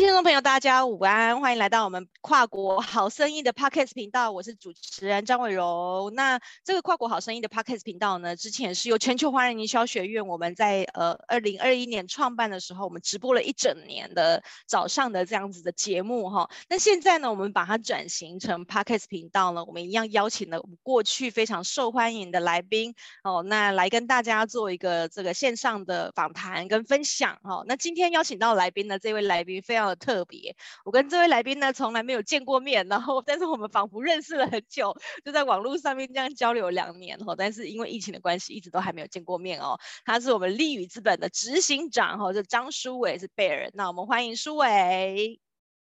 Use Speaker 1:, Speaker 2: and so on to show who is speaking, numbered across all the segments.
Speaker 1: 听众朋友，大家午安，欢迎来到我们跨国好生意的 Podcast 频道，我是主持人张伟柔。那这个跨国好生意的 Podcast 频道呢，之前是由全球华人营销学院我们在呃二零二一年创办的时候，我们直播了一整年的早上的这样子的节目哈。那现在呢，我们把它转型成 Podcast 频道呢，我们一样邀请了我们过去非常受欢迎的来宾哦，那来跟大家做一个这个线上的访谈跟分享哈。那今天邀请到来宾呢，这位来宾非常。特别，我跟这位来宾呢从来没有见过面，然后但是我们仿佛认识了很久，就在网络上面这样交流两年哈，但是因为疫情的关系，一直都还没有见过面哦。他是我们立宇资本的执行长哈，就张书伟是 Bear，那我们欢迎书伟。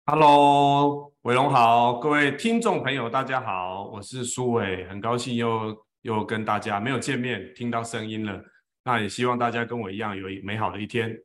Speaker 2: Hello，伟龙好，各位听众朋友大家好，我是书伟，很高兴又又跟大家没有见面，听到声音了，那也希望大家跟我一样有美好的一天。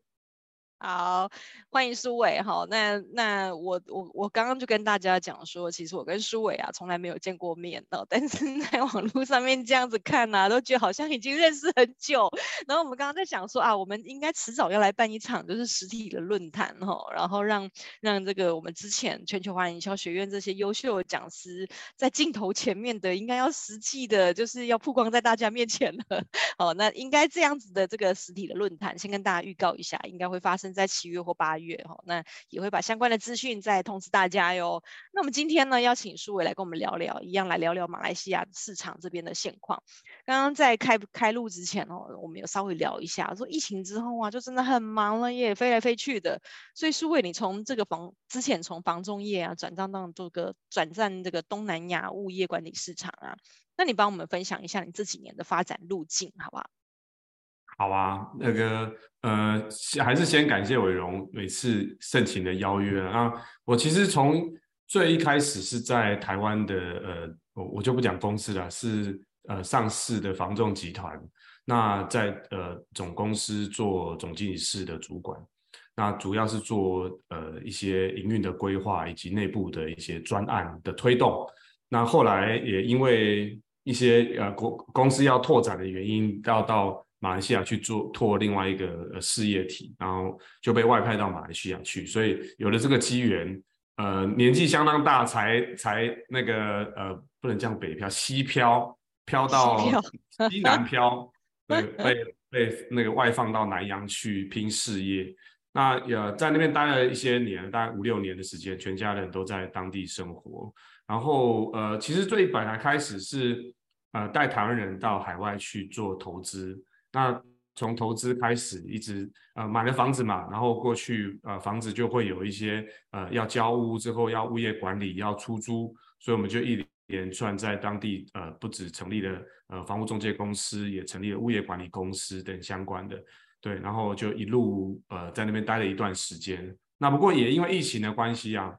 Speaker 1: 好，欢迎苏伟哈。那那我我我刚刚就跟大家讲说，其实我跟苏伟啊从来没有见过面的，但是在 网络上面这样子看呐、都觉得好像已经认识很久。然后我们刚刚在想说啊，我们应该迟早要来办一场就是实体的论坛哈，然后让让这个我们之前全球华人营销学院这些优秀的讲师在镜头前面的，应该要实际的，就是要曝光在大家面前的。哦，那应该这样子的这个实体的论坛，先跟大家预告一下，应该会发生。在七月或八月哈，那也会把相关的资讯再通知大家哟。那我们今天呢，邀请书纬来跟我们聊聊，一样来聊聊马来西亚市场这边的现况。刚刚在开开录之前哦，我们有稍微聊一下，说疫情之后啊，就真的很忙了耶，飞来飞去的。所以书纬，你从这个房之前从房仲业啊，转战到这个转战这个东南亚物业管理市场啊，那你帮我们分享一下你这几年的发展路径，好不好？
Speaker 2: 好啊，那个呃，还是先感谢伟荣每次盛情的邀约啊。我其实从最一开始是在台湾的呃，我我就不讲公司了，是呃上市的房仲集团。那在呃总公司做总经理室的主管，那主要是做呃一些营运的规划以及内部的一些专案的推动。那后来也因为一些呃公公司要拓展的原因，要，到马来西亚去做拓另外一个事业体，然后就被外派到马来西亚去，所以有了这个机缘，呃，年纪相当大才才那个呃，不能这样北漂，西漂漂到西 南漂，对，被 被那个外放到南洋去拼事业。那呃，在那边待了一些年，大概五六年的时间，全家人都在当地生活。然后呃，其实最本来开始是呃带台湾人到海外去做投资。那从投资开始，一直呃买了房子嘛，然后过去呃房子就会有一些呃要交屋之后要物业管理要出租，所以我们就一连串在当地呃不止成立了呃房屋中介公司，也成立了物业管理公司等相关的，对，然后就一路呃在那边待了一段时间。那不过也因为疫情的关系啊，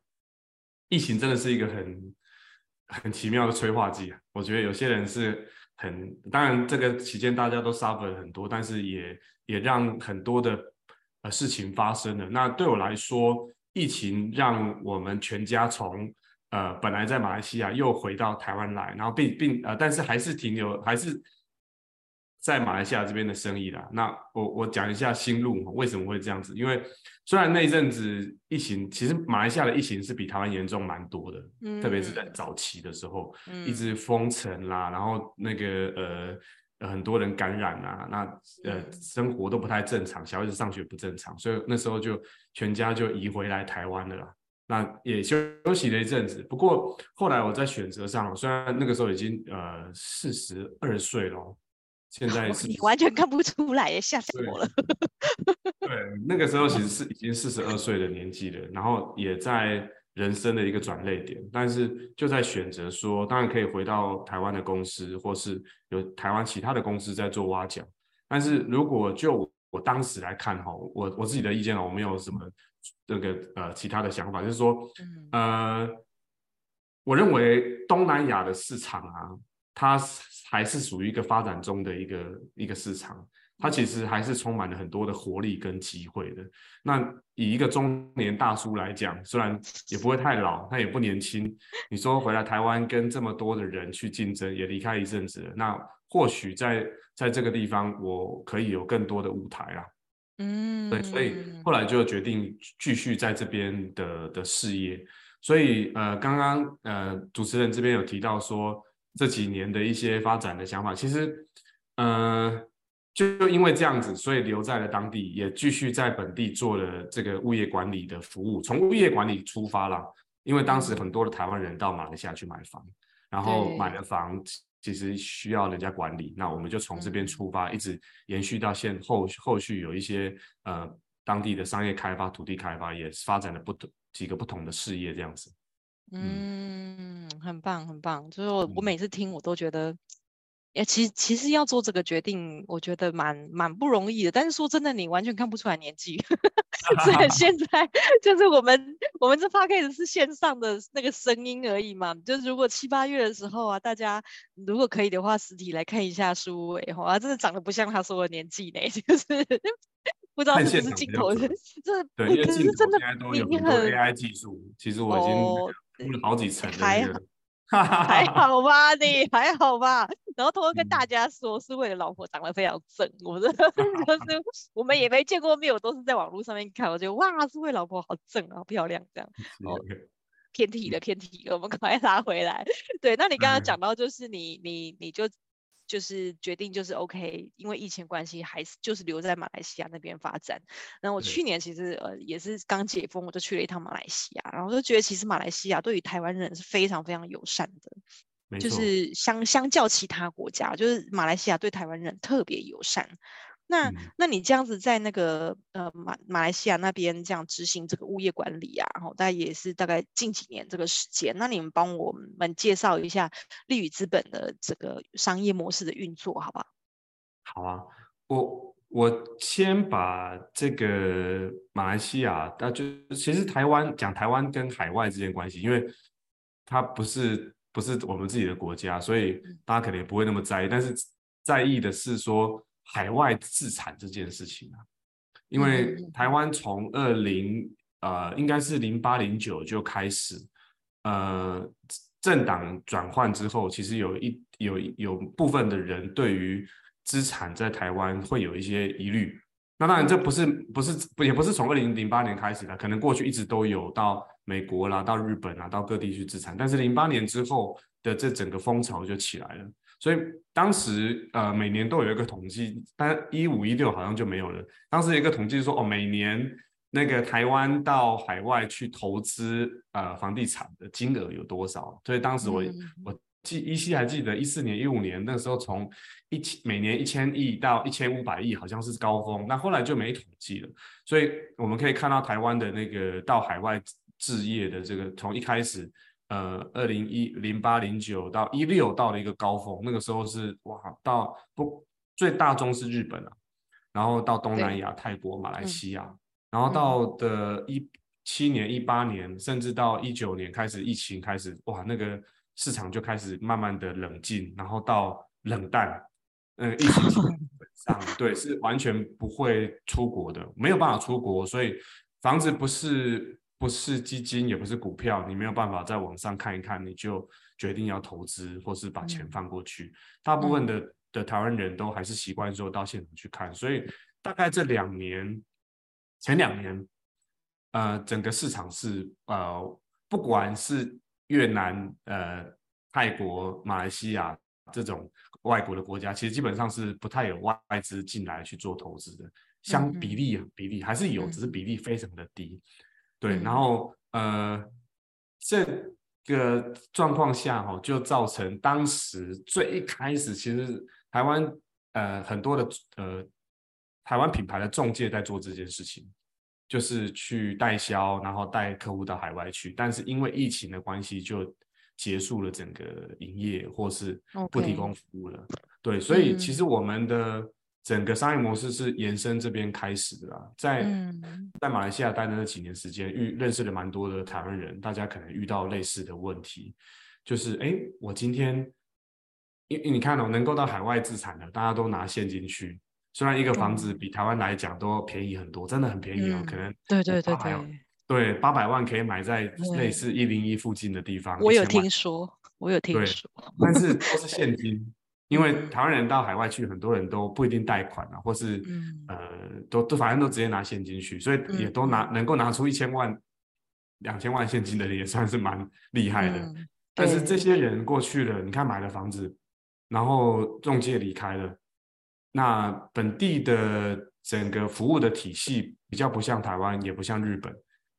Speaker 2: 疫情真的是一个很很奇妙的催化剂啊，我觉得有些人是。很当然，这个期间大家都 suffer 很多，但是也也让很多的呃事情发生了。那对我来说，疫情让我们全家从呃本来在马来西亚又回到台湾来，然后并并呃，但是还是停留还是。在马来西亚这边的生意啦，那我我讲一下心路为什么会这样子？因为虽然那阵子疫情，其实马来西亚的疫情是比台湾严重蛮多的，嗯，特别是在早期的时候，嗯，一直封城啦，然后那个呃很多人感染啊，那呃生活都不太正常，小孩子上学不正常，所以那时候就全家就移回来台湾了啦。那也休休息了一阵子，不过后来我在选择上，虽然那个时候已经呃四十二岁了。现在是
Speaker 1: 你完全看不出来耶，吓死我了。
Speaker 2: 对，那个时候其实 是已经四十二岁的年纪了，然后也在人生的一个转捩点，但是就在选择说，当然可以回到台湾的公司，或是有台湾其他的公司在做挖角。但是如果就我当时来看哈，我我自己的意见哦，我没有什么这个呃其他的想法，就是说，呃，我认为东南亚的市场啊。它还是属于一个发展中的一个一个市场，它其实还是充满了很多的活力跟机会的。那以一个中年大叔来讲，虽然也不会太老，他也不年轻。你说回来台湾跟这么多的人去竞争，也离开一阵子了，那或许在在这个地方，我可以有更多的舞台啦。嗯，对，所以后来就决定继续在这边的的事业。所以呃，刚刚呃主持人这边有提到说这几年的一些发展的想法，其实呃就因为这样子，所以留在了当地，也继续在本地做了这个物业管理的服务，从物业管理出发啦，因为当时很多的台湾人到马来西亚去买房，然后买了房其实需要人家管理，那我们就从这边出发，一直延续到现后后续有一些呃当地的商业开发、土地开发也发展了不同。几个不同的事业这样子，
Speaker 1: 嗯，很棒很棒。就是我我每次听我都觉得，也、嗯，其实其实要做这个决定，我觉得蛮蛮不容易的。但是说真的，你完全看不出来年纪。虽然现在就是我们我们这 p a c k a g e 是线上的那个声音而已嘛。就是如果七八月的时候啊，大家如果可以的话，实体来看一下书伟哈，真的长得不像他说的年纪呢，就是。不知道是不是镜头，这
Speaker 2: 对，因为镜头现在都有很多 AI 技术，其实我已经铺了好几层了。还
Speaker 1: 还好吧，你还好吧？然后偷偷跟大家说，是为了老婆长得非常正，我说 就是 我们也没见过面，我都是在网络上面看，我觉得哇，是为老婆好正啊，好漂亮这样。哦，偏题了，偏题了，我们赶快拉回来。对，那你刚刚讲到就是你你你就。就是决定就是 OK，因为疫情关系，还是就是留在马来西亚那边发展。然后我去年其实呃也是刚解封，我就去了一趟马来西亚，然后就觉得其实马来西亚对于台湾人是非常非常友善的，就是相相较其他国家，就是马来西亚对台湾人特别友善。那，那你这样子在那个呃马马来西亚那边这样执行这个物业管理啊，然后大概也是大概近几年这个时间，那你们帮我们介绍一下利宇资本的这个商业模式的运作，好不好？
Speaker 2: 好啊，我我先把这个马来西亚，那就其实台湾讲台湾跟海外之间关系，因为它不是不是我们自己的国家，所以大家可能也不会那么在意，但是在意的是说。海外自产这件事情啊，因为台湾从二零呃，应该是零八零九就开始，呃，政党转换之后，其实有一有有部分的人对于资产在台湾会有一些疑虑。那当然，这不是不是也不是从二零零八年开始的，可能过去一直都有到美国啦、到日本啊、到各地去资产，但是零八年之后的这整个风潮就起来了。所以当时呃每年都有一个统计，但一五一六好像就没有了。当时有一个统计说哦，每年那个台湾到海外去投资呃房地产的金额有多少？所以当时我、嗯、我记依稀还记得一四年一五年那个时候从一千每年一千亿到一千五百亿好像是高峰，那后来就没统计了。所以我们可以看到台湾的那个到海外置业的这个从一开始。呃，二零一零八零九到一六到了一个高峰，那个时候是哇，到不最大宗是日本啊，然后到东南亚、泰国、马来西亚，嗯、然后到的一七年、一八年，甚至到一九年开始疫情开始，哇，那个市场就开始慢慢的冷静，然后到冷淡，嗯，疫情基本上 对是完全不会出国的，没有办法出国，所以房子不是。不是基金，也不是股票，你没有办法在网上看一看，你就决定要投资或是把钱放过去。嗯、大部分的、嗯、的台湾人都还是习惯说到现场去看，所以大概这两年，前两年，呃，整个市场是呃，不管是越南、呃，泰国、马来西亚这种外国的国家，其实基本上是不太有外资进来去做投资的，相比例啊，比例还是有，只是比例非常的低。对，然后呃，这个状况下哈、哦，就造成当时最一开始，其实台湾呃很多的呃台湾品牌的中介在做这件事情，就是去代销，然后带客户到海外去，但是因为疫情的关系，就结束了整个营业，或是不提供服务了。Okay. 对，所以其实我们的。嗯整个商业模式是延伸这边开始的啦，在在马来西亚待的那几年时间，遇认识了蛮多的台湾人，大家可能遇到类似的问题，就是哎，我今天，因你看哦，能够到海外自产的，大家都拿现金去，虽然一个房子比台湾来讲都便宜很多，真的很便宜哦，可能
Speaker 1: 对对对对，
Speaker 2: 对八百万可以买在类似一零一附近的地方，
Speaker 1: 我有听说，我有听说，
Speaker 2: 但是都是现金。因为台湾人到海外去，很多人都不一定贷款啊，或是、嗯、呃，都都反正都直接拿现金去，所以也都拿、嗯、能够拿出一千万、两千万现金的人也算是蛮厉害的。嗯、但是这些人过去了，你看买了房子，然后中介离开了，那本地的整个服务的体系比较不像台湾，也不像日本，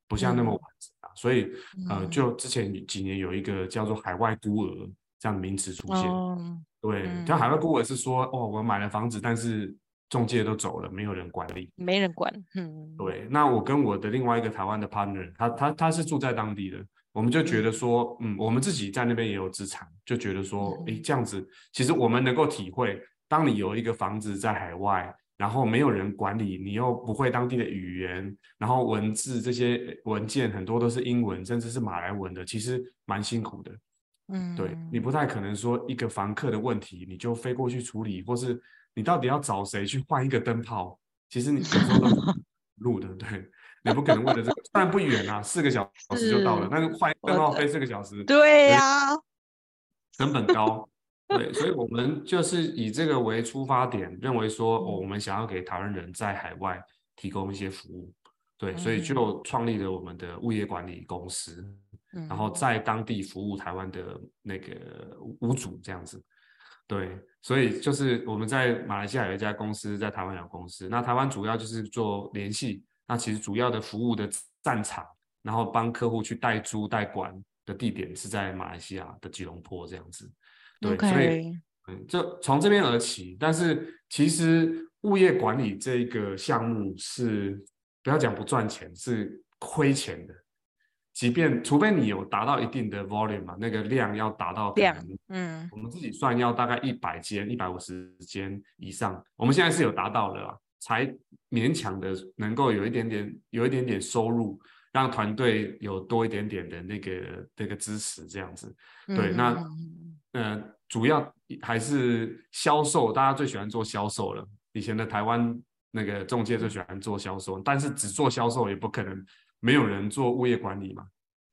Speaker 2: 不像那么完整啊，嗯、所以呃，就之前几年有一个叫做海外孤儿这样的名词出现。哦对，像海外顾问是说，哦，我买了房子，但是中介都走了，没有人管理，
Speaker 1: 没人管。嗯，
Speaker 2: 对。那我跟我的另外一个台湾的 partner，他他他是住在当地的，我们就觉得说，嗯，嗯，我们自己在那边也有资产，就觉得说，哎，这样子，其实我们能够体会，当你有一个房子在海外，然后没有人管理，你又不会当地的语言，然后文字这些文件很多都是英文，甚至是马来文的，其实蛮辛苦的。嗯，对，你不太可能说一个房客的问题你就飞过去处理，或是你到底要找谁去换一个灯泡？其实你有时候都路 的，对，你不可能为了这个，虽然不远啊，四个小 时就到了，但是换灯泡飞四个小时，
Speaker 1: 对呀，
Speaker 2: 成本高，对，所以我们就是以这个为出发点，认为说，哦，我们想要给台湾人在海外提供一些服务，对，所以就创立了我们的物业管理公司。然后在当地服务台湾的那个屋主这样子，对，所以就是我们在马来西亚有一家公司，在台湾有公司。那台湾主要就是做联系，那其实主要的服务的战场，然后帮客户去代租代管的地点是在马来西亚的吉隆坡这样子。对.所以嗯，就从这边而起。但是其实物业管理这个项目是不要讲不赚钱，是亏钱的。即便除非你有达到一定的 volume 嘛，那个量要达到
Speaker 1: 量，嗯，
Speaker 2: 我们自己算要大概一百间、一百五十间以上，我们现在是有达到的啦，才勉强的能够有一点点、有一点点收入，让团队有多一点点的那个那个支持，这样子。对，嗯、那呃，主要还是销售，大家最喜欢做销售了。以前的台湾那个中介最喜欢做销售，但是只做销售也不可能。没有人做物业管理嘛？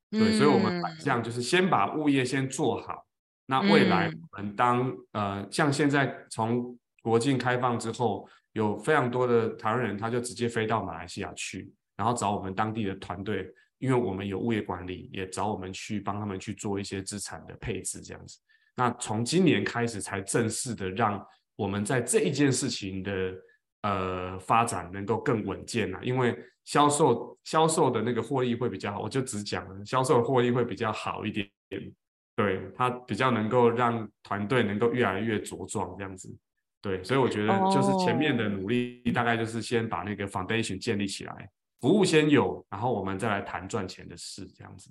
Speaker 2: 对，嗯、所以我们反向就是先把物业先做好。那未来我们当、嗯、呃，像现在从国境开放之后，有非常多的台湾人，他就直接飞到马来西亚去，然后找我们当地的团队，因为我们有物业管理，也找我们去帮他们去做一些资产的配置这样子。那从今年开始才正式的让我们在这一件事情的呃发展能够更稳健啊，因为。销售销售的那个获利会比较好，我就只讲了销售的获利会比较好一点点，对，它比较能够让团队能够越来越茁壮这样子，对，所以我觉得就是前面的努力大概就是先把那个 foundation 建立起来，服务先有，然后我们再来谈赚钱的事这样子。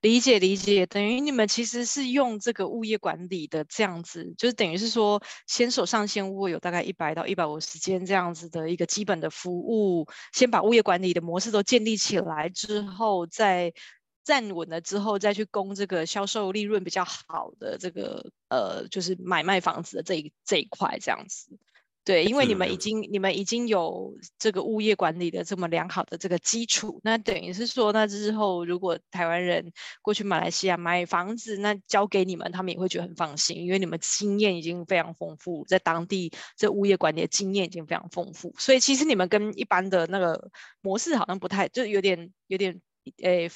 Speaker 1: 理解理解，等于你们其实是用这个物业管理的这样子，就是等于是说，先手上先会有大概一百到一百五十间这样子的一个基本的服务，先把物业管理的模式都建立起来之后，再站稳了之后，再去攻这个销售利润比较好的这个呃，就是买卖房子的这一这一块这样子。对，因为你们已经你们已经有这个物业管理的这么良好的这个基础，那等于是说，那之后如果台湾人过去马来西亚买房子，那交给你们，他们也会觉得很放心，因为你们经验已经非常丰富，在当地这物业管理的经验已经非常丰富，所以其实你们跟一般的那个模式好像不太，就有点有点诶。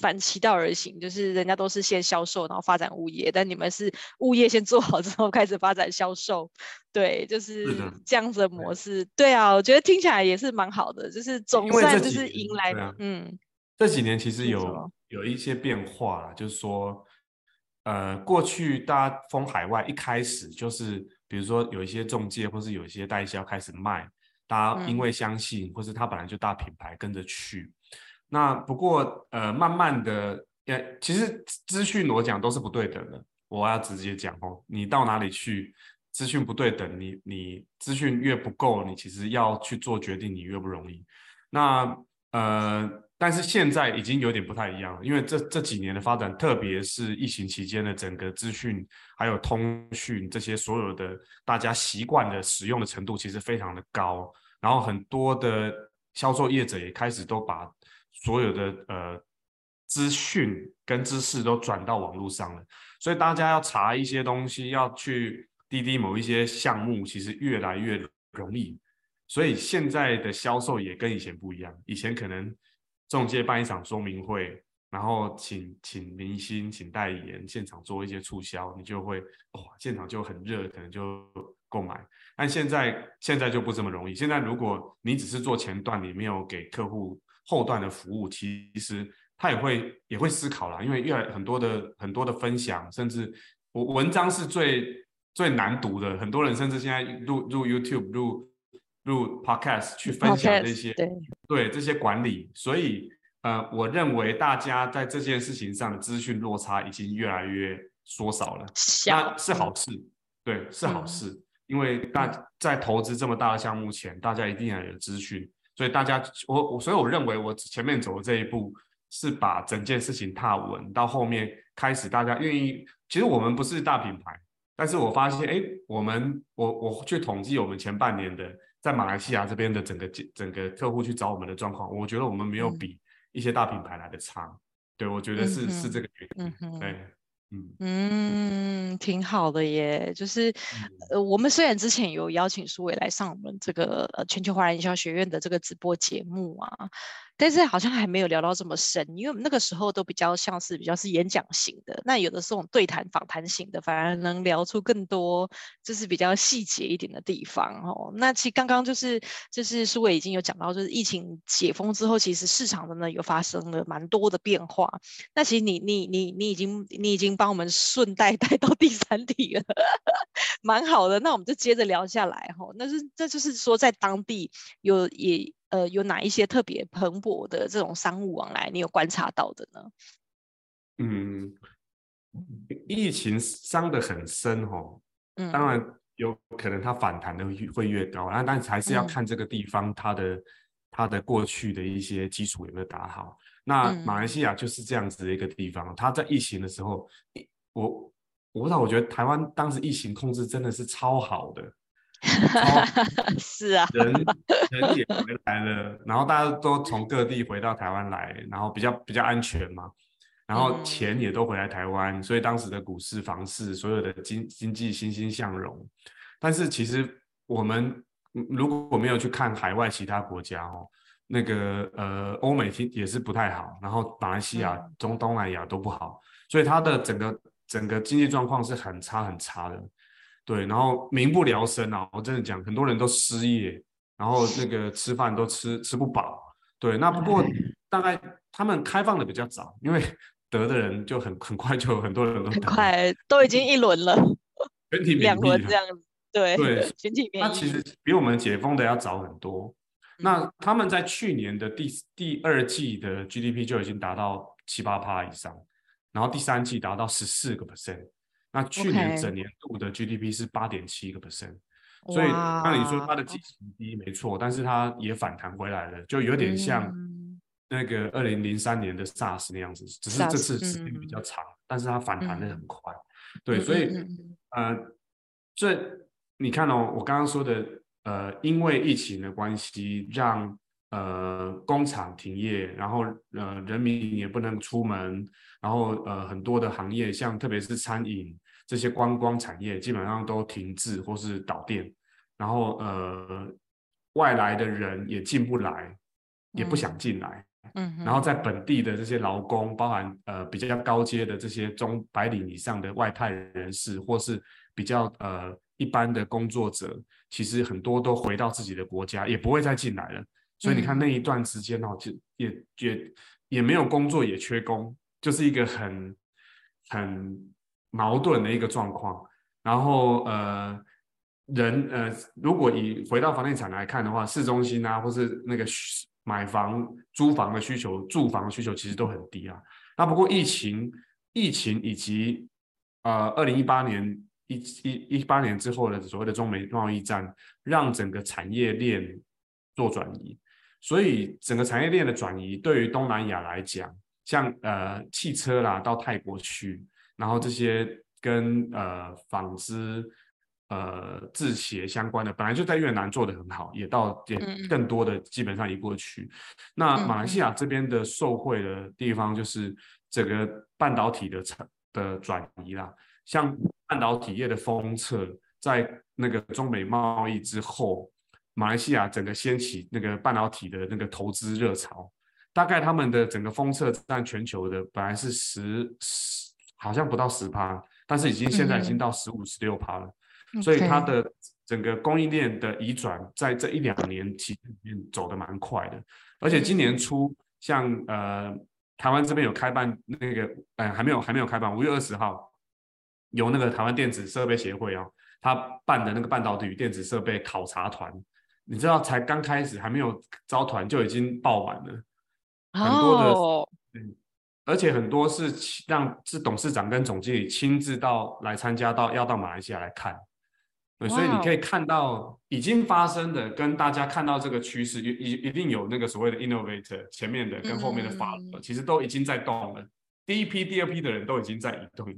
Speaker 1: 反其道而行，就是人家都是先销售，然后发展物业，但你们是物业先做好之后开始发展销售，对，就是这样子的模式。对，啊，我觉得听起来也是蛮好的，就是总算就是迎来，啊、嗯，
Speaker 2: 这几年其实有有一些变化，就是说，呃，过去大家封海外一开始就是，比如说有一些中介或是有一些代销开始卖，大家因为相信，嗯、或是他本来就大品牌跟着去。那不过，呃，慢慢的，也其实资讯我讲都是不对等的。我要直接讲哦，你到哪里去，资讯不对等，你你资讯越不够，你其实要去做决定，你越不容易。那呃，但是现在已经有点不太一样了，因为这这几年的发展，特别是疫情期间的整个资讯还有通讯这些所有的大家习惯的使用的程度，其实非常的高。然后很多的销售业者也开始都把所有的呃资讯跟知识都转到网络上了，所以大家要查一些东西，要去滴滴某一些项目其实越来越容易，所以现在的销售也跟以前不一样。以前可能中介办一场说明会，然后请请明星、请代言现场做一些促销，你就会哇，现场就很热，可能就购买。但现在现在就不这么容易。现在如果你只是做前段，你没有给客户后段的服务，其实他也会也会思考啦，因为越来很多的很多的分享，甚至我文章是最。最难读的，很多人甚至现在入入 YouTube、入入 Podcast 去分享这些，对，对这些管理。所以，呃，我认为大家在这件事情上的资讯落差已经越来越缩小了，那是好事，对，是好事。嗯、因为大在投资这么大的项目前，大家一定要有资讯。所以大家，我我所以我认为我前面走的这一步是把整件事情踏稳，到后面开始大家愿意。其实我们不是大品牌。但是我发现，哎，我们我我去统计我们前半年的在马来西亚这边的整个整个客户去找我们的状况，我觉得我们没有比一些大品牌来的差。嗯、对，我觉得是、嗯、是这个原因。嗯，对，嗯
Speaker 1: 嗯，挺好的耶。就是、嗯、呃，我们虽然之前有邀请苏伟来上我们这个呃全球华人营销学院的这个直播节目啊。但是好像还没有聊到这么深，因为我们那个时候都比较像是比较是演讲型的，那有的是这种对谈访谈型的，反而能聊出更多就是比较细节一点的地方哦。那其实刚刚就是就是苏伟已经有讲到，就是疫情解封之后，其实市场的呢有发生了蛮多的变化。那其实你你你你已经你已经帮我们顺带 带到第三题了，蛮好的。那我们就接着聊下来哈。那是这就是说在当地有也。呃，有哪一些特别蓬勃的这种商务往来，你有观察到的呢？
Speaker 2: 嗯，疫情伤得很深哦。嗯，当然有可能它反弹的会越高，那但是还是要看这个地方它的、嗯、它的过去的一些基础有没有打好。那马来西亚就是这样子的一个地方，它在疫情的时候，我我不知道，我觉得台湾当时疫情控制真的是超好的。
Speaker 1: 是啊，
Speaker 2: 人人也回来了，然后大家都从各地回到台湾来，然后比较比较安全嘛，然后钱也都回来台湾，所以当时的股市、房市，所有的经经济欣欣向荣。但是其实我们如果没有去看海外其他国家哦，那个呃欧美也是不太好，然后马来西亚、中东南亚都不好，所以它的整个整个经济状况是很差很差的。对，然后民不聊生啊！我真的讲，很多人都失业，然后那个吃饭都吃吃不饱。对，那不过大概他们开放的比较早，因为 得的人就很很快就很多人都
Speaker 1: 很快都已经一轮了，
Speaker 2: 全体
Speaker 1: 两轮这样子。对
Speaker 2: 对，
Speaker 1: 全体免疫。
Speaker 2: 那其实比我们解封的要早很多。那他们在去年的第第二季的 GDP 就已经达到七八趴以上，然后第三季达到十四个 percent。那去年整年度的 GDP 是八点七个 percent，所以那你说它的基数低没错，但是它也反弹回来了，就有点像那个二零零三年的 SARS 那样子，只是这次时间比较长，但是它反弹的很快。对，所以呃，这你看哦，我刚刚说的呃，因为疫情的关系，让呃工厂停业，然后呃人民也不能出门，然后呃很多的行业，像特别是餐饮。这些观光产业基本上都停滞或是倒店，然后呃，外来的人也进不来，也不想进来，嗯，然后在本地的这些劳工，包含呃比较高阶的这些中白领以上的外派人士，或是比较呃一般的工作者，其实很多都回到自己的国家，也不会再进来了。所以你看那一段时间哦，就也也也没有工作，也缺工，就是一个很很。矛盾的一个状况，然后呃，人呃，如果以回到房地产来看的话，市中心啊，或是那个买房、租房的需求、住房的需求其实都很低啊。那不过疫情、疫情以及呃，二零一八年一一一八年之后的所谓的中美贸易战，让整个产业链做转移，所以整个产业链的转移对于东南亚来讲，像呃汽车啦，到泰国去。然后这些跟呃纺织、呃制鞋相关的，本来就在越南做的很好，也到也更多的基本上移过去。嗯、那马来西亚这边的受惠的地方，就是整个半导体的产的转移啦，像半导体业的封测，在那个中美贸易之后，马来西亚整个掀起那个半导体的那个投资热潮，大概他们的整个封测占全球的本来是十十，好像不到十趴，但是已经现在已经到十五十六趴了，嗯、所以它的整个供应链的移转在这一两年期间走得蛮快的，而且今年初像呃台湾这边有开办那个，呃还没有还没有开办，五月二十号有那个台湾电子设备协会啊，他办的那个半导体与电子设备考察团。你知道，才刚开始，还没有招团就已经报完了，很多的，oh. 而且很多是让是董事长跟总经理亲自到来参加到，要到马来西亚来看，对所以你可以看到已经发生的，跟大家看到这个趋势，一一一定有那个所谓的 innovator 前面的跟后面的法，mm -hmm. 其实都已经在动了，第一批、第二批的人都已经在移动了，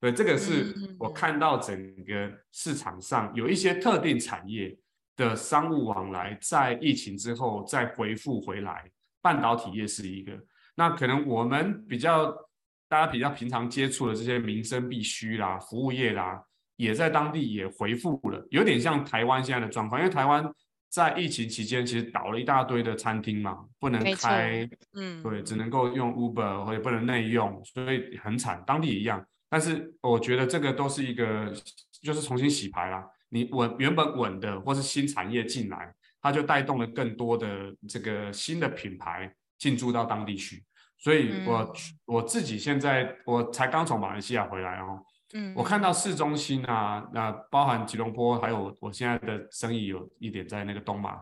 Speaker 2: 对，这个是我看到整个市场上有一些特定产业。的商务往来在疫情之后再恢复回来，半导体业是一个。那可能我们比较大家比较平常接触的这些民生必需啦、服务业啦，也在当地也回复了，有点像台湾现在的状况。因为台湾在疫情期间其实倒了一大堆的餐厅嘛，不能开，嗯，对，只能够用 Uber 或者不能内用，所以很惨。当地也一样，但是我觉得这个都是一个就是重新洗牌啦。你稳原本稳的，或是新产业进来，它就带动了更多的这个新的品牌进驻到当地去。所以我，我、嗯、我自己现在我才刚从马来西亚回来哦，嗯，我看到市中心啊，那包含吉隆坡，还有我现在的生意有一点在那个东马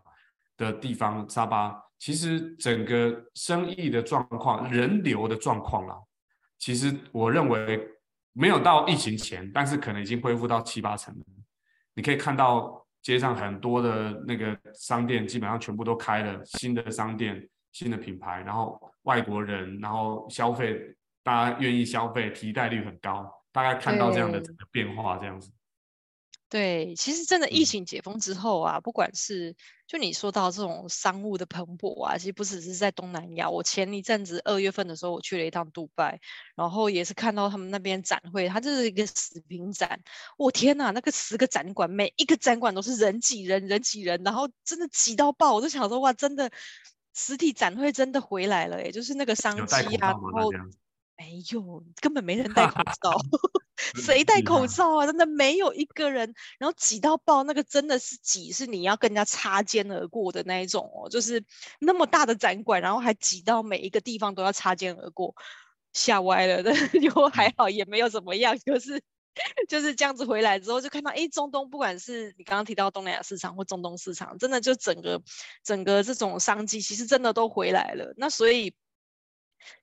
Speaker 2: 的地方沙巴，其实整个生意的状况、人流的状况啊，其实我认为没有到疫情前，但是可能已经恢复到七八成了。你可以看到街上很多的那个商店，基本上全部都开了新的商店、新的品牌，然后外国人，然后消费，大家愿意消费，替代率很高，大概看到这样的整个变化，这样子。
Speaker 1: 对，其实真的疫情解封之后啊，嗯、不管是就你说到这种商务的蓬勃啊，其实不只是在东南亚。我前一阵子二月份的时候，我去了一趟杜拜，然后也是看到他们那边展会，它就是一个食品展。我、哦、天哪，那个十个展馆，每一个展馆都是人挤人，人挤人，然后真的挤到爆。我就想说，哇，真的实体展会真的回来了，哎，就是那个商机啊，然后没有，根本没人戴口 罩。谁戴口罩啊？真的没有一个人，然后挤到爆，那个真的是挤，是你要跟人家擦肩而过的那一种哦，就是那么大的展馆，然后还挤到每一个地方都要擦肩而过，吓歪了的，就还好也没有怎么样，就是 就是这样子回来之后就看到，哎，中东不管是你刚刚提到东南亚市场或中东市场，真的就整个整个这种商机其实真的都回来了，那所以。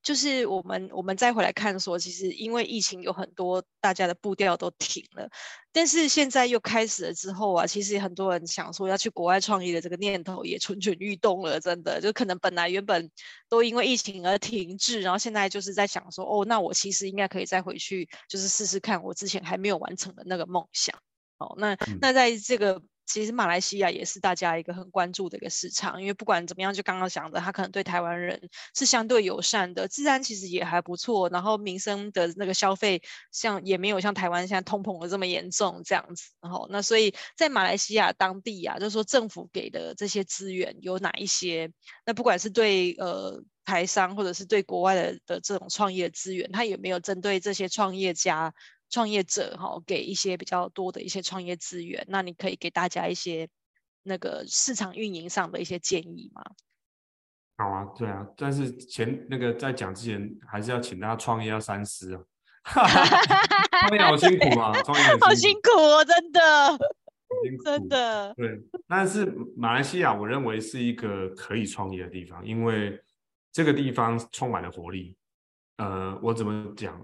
Speaker 1: 就是我们我们再回来看说，其实因为疫情有很多大家的步调都停了，但是现在又开始了之后啊，其实很多人想说要去国外创业的这个念头也蠢蠢欲动了，真的就可能本来原本都因为疫情而停滞，然后现在就是在想说，哦，那我其实应该可以再回去，就是试试看我之前还没有完成的那个梦想。哦，那那在这个。其实马来西亚也是大家一个很关注的一个市场，因为不管怎么样，就刚刚讲的，他可能对台湾人是相对友善的，治安其实也还不错，然后民生的那个消费像也没有像台湾现在通膨的这么严重这样子。然后那所以在马来西亚当地啊，就是说政府给的这些资源有哪一些？那不管是对呃台商或者是对国外的的这种创业资源，他有没有针对这些创业家？创业者哈，给一些比较多的一些创业资源，那你可以给大家一些那个市场运营上的一些建议吗？
Speaker 2: 好啊，对啊，但是前那个在讲之前，还是要请大家创业要三思啊。创业好辛苦啊，创业
Speaker 1: 好辛苦哦，真的，真的。
Speaker 2: 对，但是马来西亚，我认为是一个可以创业的地方，因为这个地方充满了活力。呃，我怎么讲？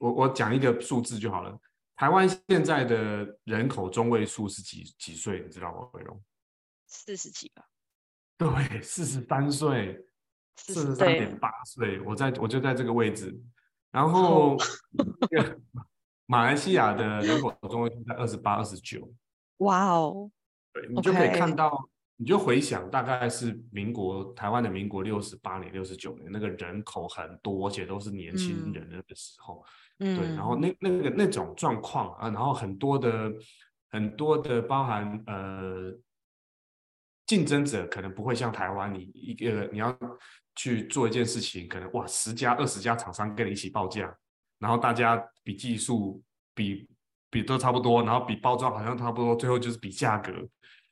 Speaker 2: 我我讲一个数字就好了。台湾现在的人口中位数是几几岁？你知道吗？伟荣？
Speaker 1: 四十几吧。
Speaker 2: 对，四十三岁，四十三点八岁。我在我就在这个位置。然后，马来西亚的人口中位数在二十八、二十九。
Speaker 1: 哇哦！
Speaker 2: 对，你就可以看到。你就回想，大概是民国台湾的民国六十八年、六十九年，那个人口很多，而且都是年轻人那个时候，嗯、对，然后那那个那种状况啊，然后很多的很多的包含呃竞争者可能不会像台湾，你一个你要去做一件事情，可能哇十家二十家厂商跟你一起报价，然后大家比技术比比都差不多，然后比包装好像差不多，最后就是比价格。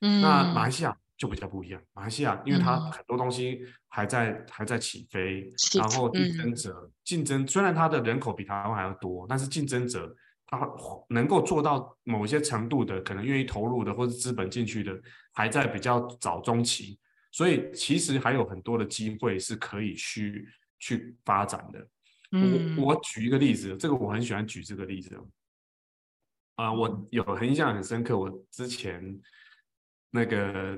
Speaker 2: 嗯，那马来西亚。就比较不一样，马来西亚因为它很多东西还在、嗯、还在起飞，然后竞争者竞、嗯、争虽然它的人口比台湾还要多，但是竞争者他能够做到某些程度的，可能愿意投入的或者资本进去的，还在比较早中期，所以其实还有很多的机会是可以去去发展的。嗯、我我举一个例子，这个我很喜欢举这个例子。啊、呃，我有很印象很深刻，我之前那个。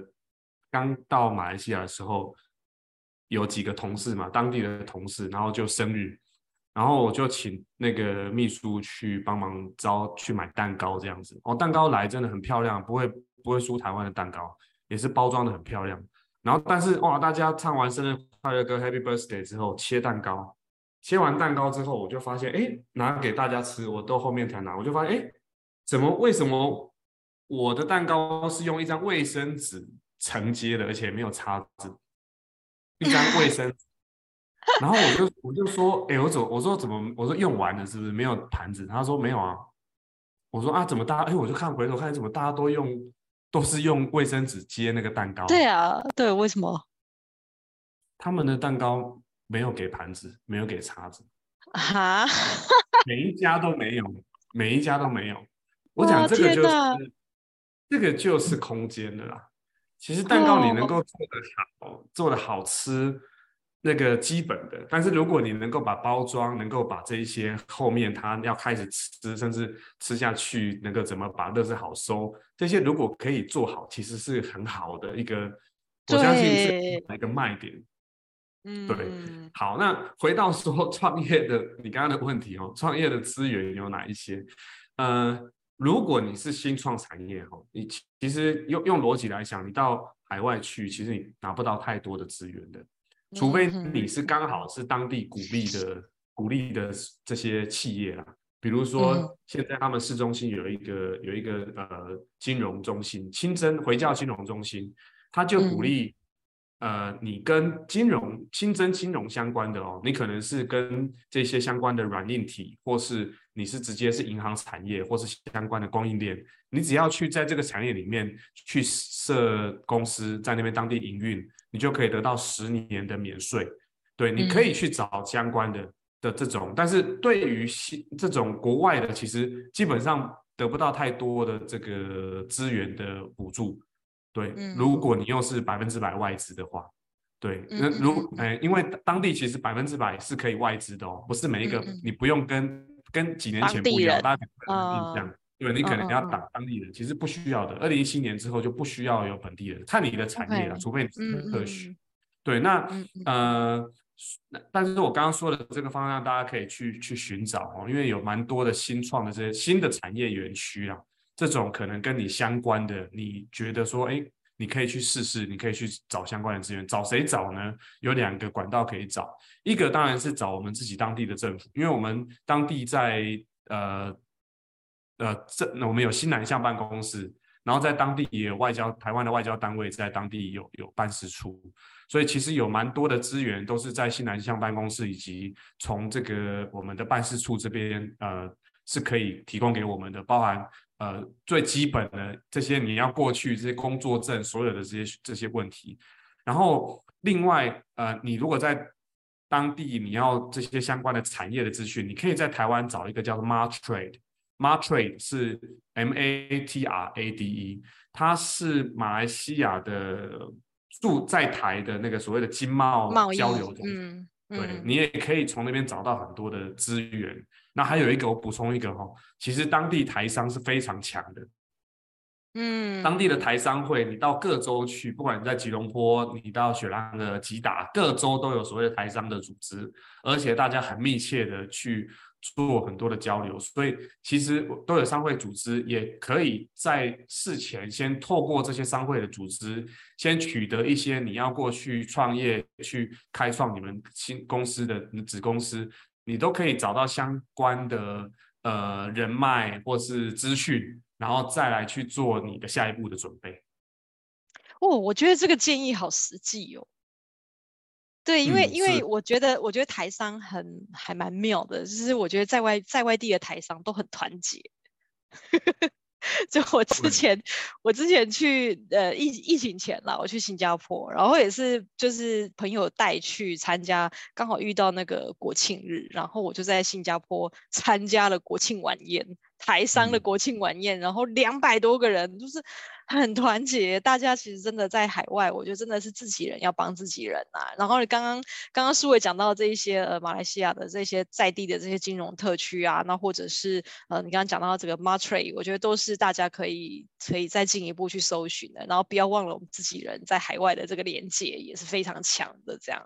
Speaker 2: 刚到马来西亚的时候，有几个同事嘛，当地的同事，然后就生日，然后我就请那个秘书去帮忙招去买蛋糕这样子。哦，蛋糕来真的很漂亮，不会不会输台湾的蛋糕，也是包装的很漂亮。然后但是哇，大家唱完生日快乐歌 Happy Birthday 之后，切蛋糕，切完蛋糕之后，我就发现，哎，拿给大家吃，我到后面才拿，我就发现，哎，怎么为什么我的蛋糕是用一张卫生纸？承接的，而且没有叉子，一张卫生纸。然后我就我就说，哎、欸，我怎么我说怎么我说用完了是不是没有盘子？他说没有啊。我说啊，怎么大家哎、欸，我就看回头看，怎么大家都用都是用卫生纸接那个蛋糕？
Speaker 1: 对啊，对，为什么？
Speaker 2: 他们的蛋糕没有给盘子，没有给叉子
Speaker 1: 啊？
Speaker 2: 每一家都没有，每一家都没有。我讲这个就是这个就是空间的啦。其实蛋糕你能够做得好，oh. 做得好吃，那个基本的。但是如果你能够把包装，能够把这一些后面他要开始吃，甚至吃下去，能够怎么把乐事好收，这些如果可以做好，其实是很好的一个，我相信是一个卖点。嗯，对。好，那回到说创业的，你刚刚的问题哦，创业的资源有哪一些？呃。如果你是新创产业哦，你其实用用逻辑来想，你到海外去，其实你拿不到太多的资源的，除非你是刚好是当地鼓励的鼓励的这些企业啦，比如说现在他们市中心有一个有一个呃金融中心，清真回教金融中心，他就鼓励。呃，你跟金融、新增金融相关的哦，你可能是跟这些相关的软硬体，或是你是直接是银行产业，或是相关的供应链，你只要去在这个产业里面去设公司，在那边当地营运，你就可以得到十年的免税。对，你可以去找相关的的这种，但是对于新这种国外的，其实基本上得不到太多的这个资源的补助。对，如果你又是百分之百外资的话，对，那如哎，因为当地其实百分之百是可以外资的哦，不是每一个你不用跟跟几年前不一样，大家可能印象，对，你可能要打当地人，其实不需要的。二零一七年之后就不需要有本地人，看你的产业了，除非你是特许。对，那呃，但是我刚刚说的这个方向，大家可以去去寻找哦，因为有蛮多的新创的这些新的产业园区啊。这种可能跟你相关的，你觉得说，哎，你可以去试试，你可以去找相关的资源，找谁找呢？有两个管道可以找，一个当然是找我们自己当地的政府，因为我们当地在呃呃这，我们有新南向办公室，然后在当地也有外交，台湾的外交单位在当地有有办事处，所以其实有蛮多的资源都是在新南向办公室以及从这个我们的办事处这边呃是可以提供给我们的，包含。呃，最基本的这些你要过去这些工作证，所有的这些这些问题，然后另外呃，你如果在当地你要这些相关的产业的资讯，你可以在台湾找一个叫做 Martrade，Martrade 是 M A T R A D E，它是马来西亚的驻在台的那个所谓的经贸交流中心，嗯。嗯、对，你也可以从那边找到很多的资源。那还有一个，我补充一个哈，其实当地台商是非常强的，嗯，当地的台商会，你到各州去，不管你在吉隆坡，你到雪兰莪、吉打，各州都有所谓的台商的组织，而且大家很密切的去做很多的交流，所以其实都有商会组织，也可以在事前先透过这些商会的组织，先取得一些你要过去创业、去开创你们新公司的子公司。你都可以找到相关的呃人脉或是资讯，然后再来去做你的下一步的准备。
Speaker 1: 哦，我觉得这个建议好实际哦。对，因为、嗯、因为我觉得我觉得台商很还蛮妙的，就是我觉得在外在外地的台商都很团结。就我之前，我之前去呃疫疫情前啦，我去新加坡，然后也是就是朋友带去参加，刚好遇到那个国庆日，然后我就在新加坡参加了国庆晚宴，台商的国庆晚宴，嗯、然后两百多个人，就是。很团结，大家其实真的在海外，我觉得真的是自己人要帮自己人啊。然后你刚刚刚刚苏伟讲到这一些呃马来西亚的这些在地的这些金融特区啊，那或者是呃你刚刚讲到这个 Matre，我觉得都是大家可以可以再进一步去搜寻的。然后不要忘了我们自己人在海外的这个连接也是非常强的。这样，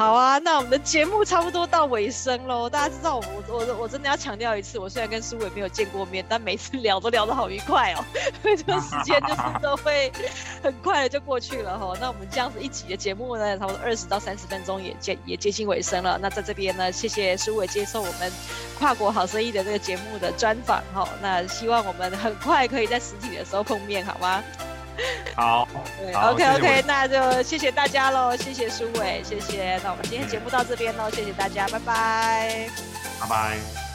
Speaker 1: 好啊，那我们的节目差不多到尾声喽。大家知道我我我我真的要强调一次，我虽然跟苏伟没有见过面，但每次聊都聊得好愉快哦，这个时间。就是都会很快的就过去了哈，那我们这样子一集的节目呢，差不多二十到三十分钟也接也接近尾声了。那在这边呢，谢谢苏伟接受我们跨国好生意的这个节目的专访哈。那希望我们很快可以在实体的时候碰面，好吗？
Speaker 2: 好，
Speaker 1: 对好，OK OK，那就谢谢大家喽，谢谢苏伟，谢谢。那我们今天节目到这边喽，谢谢大家，拜拜，
Speaker 2: 拜拜。